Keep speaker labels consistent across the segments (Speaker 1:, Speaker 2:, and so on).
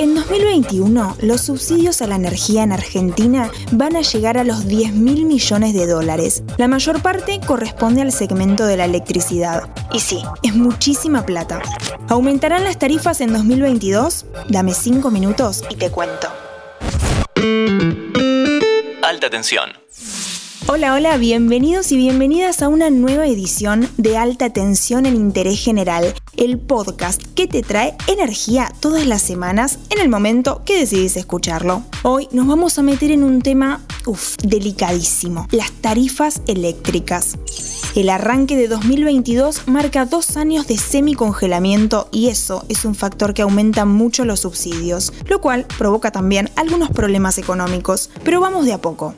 Speaker 1: En 2021, los subsidios a la energía en Argentina van a llegar a los 10 mil millones de dólares. La mayor parte corresponde al segmento de la electricidad. Y sí, es muchísima plata. ¿Aumentarán las tarifas en 2022? Dame 5 minutos y te cuento.
Speaker 2: Alta tensión.
Speaker 1: Hola, hola, bienvenidos y bienvenidas a una nueva edición de Alta Tensión en Interés General, el podcast que te trae energía todas las semanas en el momento que decidís escucharlo. Hoy nos vamos a meter en un tema, uff, delicadísimo, las tarifas eléctricas. El arranque de 2022 marca dos años de semicongelamiento y eso es un factor que aumenta mucho los subsidios, lo cual provoca también algunos problemas económicos. Pero vamos de a poco.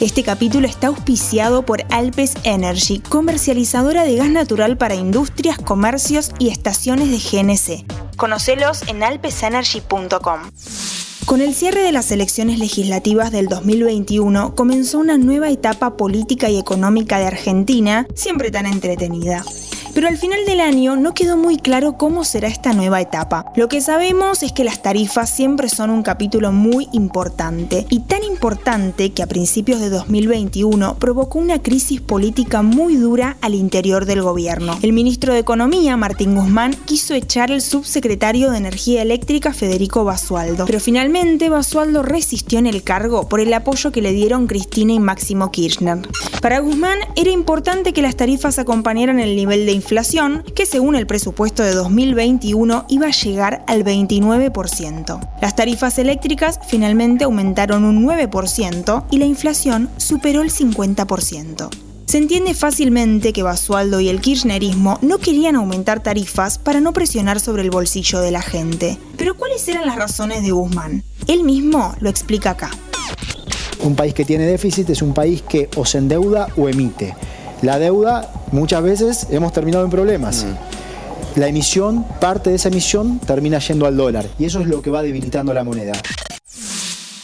Speaker 1: Este capítulo está auspiciado por Alpes Energy, comercializadora de gas natural para industrias, comercios y estaciones de GNC. Conocelos en alpesenergy.com. Con el cierre de las elecciones legislativas del 2021 comenzó una nueva etapa política y económica de Argentina, siempre tan entretenida pero al final del año no quedó muy claro cómo será esta nueva etapa. Lo que sabemos es que las tarifas siempre son un capítulo muy importante, y tan importante que a principios de 2021 provocó una crisis política muy dura al interior del gobierno. El ministro de Economía, Martín Guzmán, quiso echar al subsecretario de Energía Eléctrica, Federico Basualdo, pero finalmente Basualdo resistió en el cargo por el apoyo que le dieron Cristina y Máximo Kirchner. Para Guzmán era importante que las tarifas acompañaran el nivel de inflación inflación, que según el presupuesto de 2021 iba a llegar al 29%. Las tarifas eléctricas finalmente aumentaron un 9% y la inflación superó el 50%. Se entiende fácilmente que Basualdo y el kirchnerismo no querían aumentar tarifas para no presionar sobre el bolsillo de la gente. Pero ¿cuáles eran las razones de Guzmán? Él mismo lo explica acá.
Speaker 3: Un país que tiene déficit es un país que o se endeuda o emite. La deuda muchas veces hemos terminado en problemas. Mm. La emisión, parte de esa emisión termina yendo al dólar y eso es lo que va debilitando la moneda.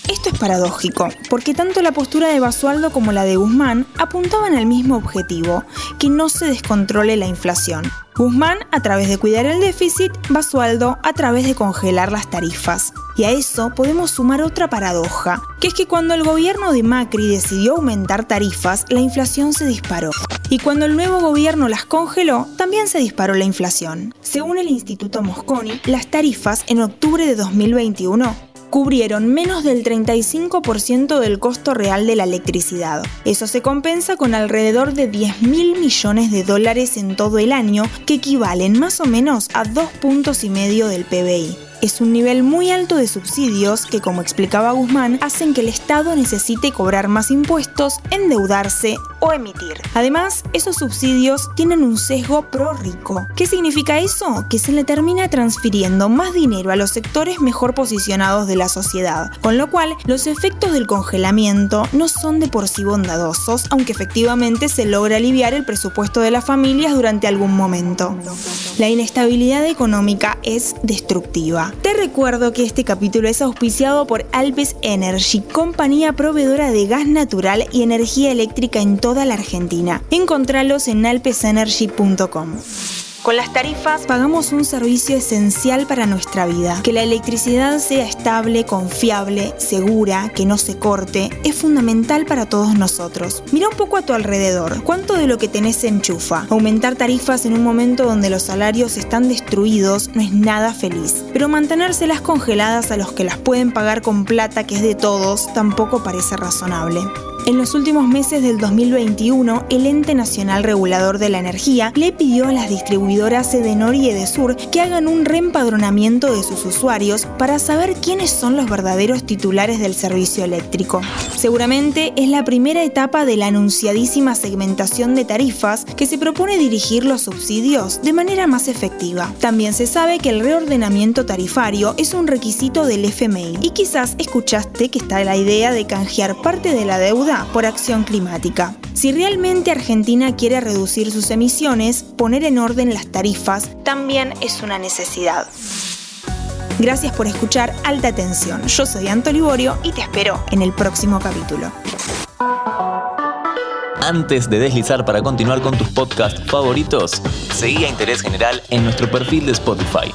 Speaker 1: Esto es paradójico, porque tanto la postura de Basualdo como la de Guzmán apuntaban al mismo objetivo, que no se descontrole la inflación. Guzmán a través de cuidar el déficit, Basualdo a través de congelar las tarifas. Y a eso podemos sumar otra paradoja, que es que cuando el gobierno de Macri decidió aumentar tarifas, la inflación se disparó. Y cuando el nuevo gobierno las congeló, también se disparó la inflación. Según el Instituto Mosconi, las tarifas en octubre de 2021 cubrieron menos del 35% del costo real de la electricidad. Eso se compensa con alrededor de 10 mil millones de dólares en todo el año, que equivalen más o menos a dos puntos y medio del PBI es un nivel muy alto de subsidios que, como explicaba Guzmán, hacen que el Estado necesite cobrar más impuestos, endeudarse emitir. Además, esos subsidios tienen un sesgo pro rico. ¿Qué significa eso? Que se le termina transfiriendo más dinero a los sectores mejor posicionados de la sociedad, con lo cual los efectos del congelamiento no son de por sí bondadosos, aunque efectivamente se logra aliviar el presupuesto de las familias durante algún momento. La inestabilidad económica es destructiva. Te recuerdo que este capítulo es auspiciado por Alpes Energy, compañía proveedora de gas natural y energía eléctrica en toda la Argentina. Encontralos en alpesenergy.com. Con las tarifas pagamos un servicio esencial para nuestra vida. Que la electricidad sea estable, confiable, segura, que no se corte, es fundamental para todos nosotros. Mira un poco a tu alrededor. ¿Cuánto de lo que tenés se enchufa? Aumentar tarifas en un momento donde los salarios están destruidos no es nada feliz. Pero mantenérselas congeladas a los que las pueden pagar con plata que es de todos tampoco parece razonable. En los últimos meses del 2021, el Ente Nacional Regulador de la Energía le pidió a las distribuidoras Edenor y Edesur que hagan un reempadronamiento de sus usuarios para saber quiénes son los verdaderos titulares del servicio eléctrico. Seguramente es la primera etapa de la anunciadísima segmentación de tarifas que se propone dirigir los subsidios de manera más efectiva. También se sabe que el reordenamiento tarifario es un requisito del FMI y quizás escuchaste que está la idea de canjear parte de la por acción climática. Si realmente Argentina quiere reducir sus emisiones, poner en orden las tarifas también es una necesidad. Gracias por escuchar Alta Tensión. Yo soy Anto Liborio y te espero en el próximo capítulo.
Speaker 2: Antes de deslizar para continuar con tus podcasts favoritos, seguí a Interés General en nuestro perfil de Spotify.